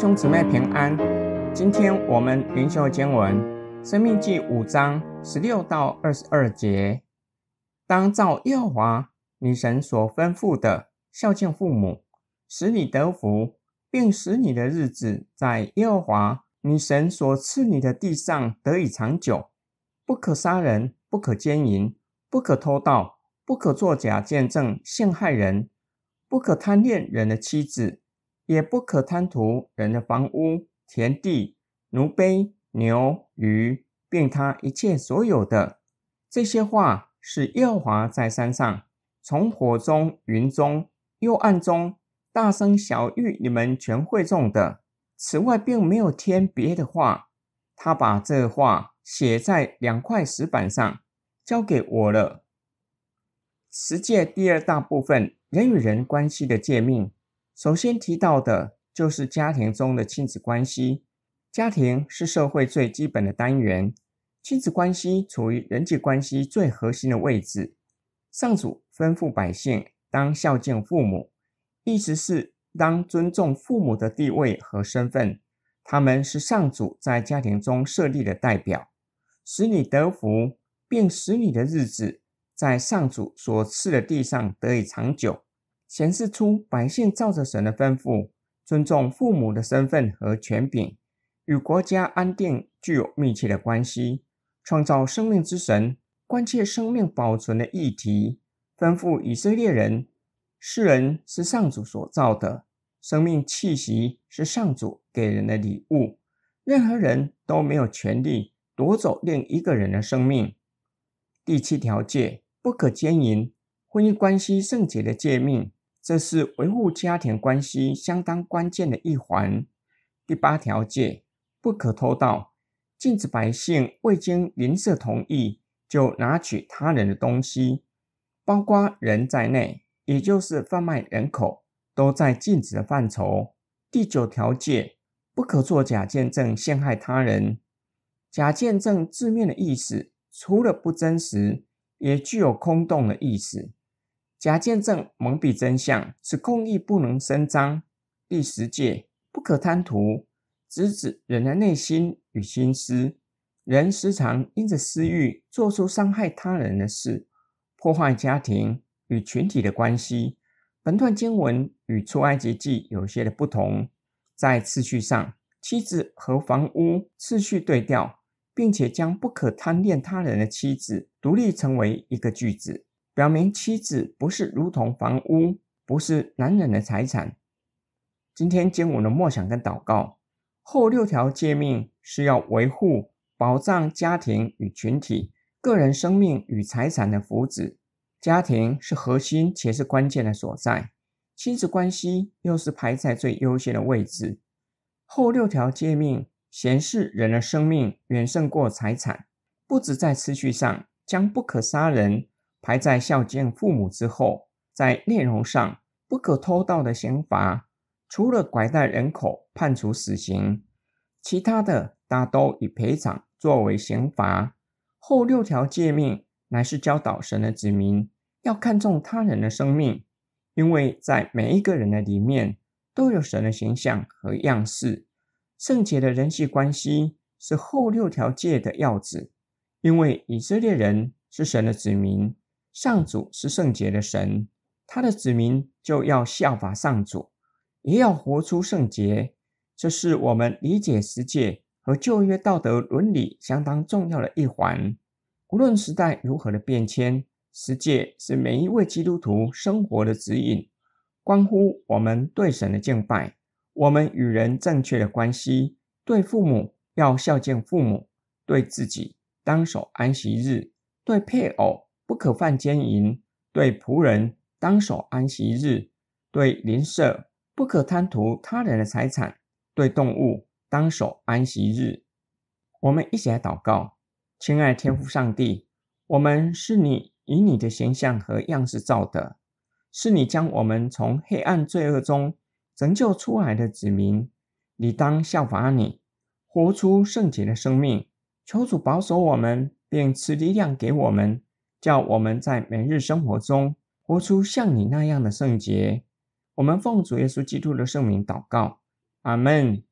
兄姊妹平安，今天我们灵修经文《生命记》五章十六到二十二节。当照耶和华你神所吩咐的孝敬父母，使你得福，并使你的日子在耶和华你神所赐你的地上得以长久。不可杀人，不可奸淫，不可偷盗，不可作假见证陷害人，不可贪恋人的妻子。也不可贪图人的房屋、田地、奴婢、牛、鱼，并他一切所有的。这些话是耶和华在山上，从火中、云中、幽暗中大声晓諭你们全会众的。此外，并没有添别的话。他把这话写在两块石板上，交给我了。十诫第二大部分，人与人关系的诫命。首先提到的就是家庭中的亲子关系。家庭是社会最基本的单元，亲子关系处于人际关系最核心的位置。上主吩咐百姓当孝敬父母，意思是当尊重父母的地位和身份。他们是上主在家庭中设立的代表，使你得福，并使你的日子在上主所赐的地上得以长久。显示出百姓照着神的吩咐，尊重父母的身份和权柄，与国家安定具有密切的关系。创造生命之神关切生命保存的议题，吩咐以色列人：世人是上主所造的，生命气息是上主给人的礼物，任何人都没有权利夺走另一个人的生命。第七条诫：不可奸淫，婚姻关系圣洁的诫命。这是维护家庭关系相当关键的一环。第八条戒，不可偷盗，禁止百姓未经邻舍同意就拿取他人的东西，包括人在内，也就是贩卖人口，都在禁止的范畴。第九条戒，不可作假见证陷害他人。假见证字面的意思，除了不真实，也具有空洞的意思。假见证蒙蔽真相，使公义不能伸张。第十诫，不可贪图，直指人的内心与心思。人时常因着私欲，做出伤害他人的事，破坏家庭与群体的关系。本段经文与出埃及记有些的不同，在次序上，妻子和房屋次序对调，并且将不可贪恋他人的妻子独立成为一个句子。表明妻子不是如同房屋，不是男人的财产。今天经文的默想跟祷告，后六条诫命是要维护、保障家庭与群体、个人生命与财产的福祉。家庭是核心且是关键的所在，亲子关系又是排在最优先的位置。后六条诫命显示人的生命远胜过财产，不止在次序上将不可杀人。排在孝敬父母之后，在内容上，不可偷盗的刑罚，除了拐带人口判处死刑，其他的大都以赔偿作为刑罚。后六条诫命乃是教导神的子民要看重他人的生命，因为在每一个人的里面都有神的形象和样式。圣洁的人际关系是后六条诫的要旨，因为以色列人是神的子民。上主是圣洁的神，他的子民就要效法上主，也要活出圣洁。这是我们理解十诫和旧约道德伦理相当重要的一环。无论时代如何的变迁，十诫是每一位基督徒生活的指引，关乎我们对神的敬拜，我们与人正确的关系，对父母要孝敬父母，对自己当守安息日，对配偶。不可犯奸淫，对仆人当守安息日；对邻舍不可贪图他人的财产；对动物当守安息日。我们一起来祷告，亲爱天父上帝，我们是你以你的形象和样式造的，是你将我们从黑暗罪恶中拯救出来的子民，理当效法你，活出圣洁的生命。求主保守我们，并赐力量给我们。叫我们在每日生活中活出像你那样的圣洁。我们奉主耶稣基督的圣名祷告，阿门。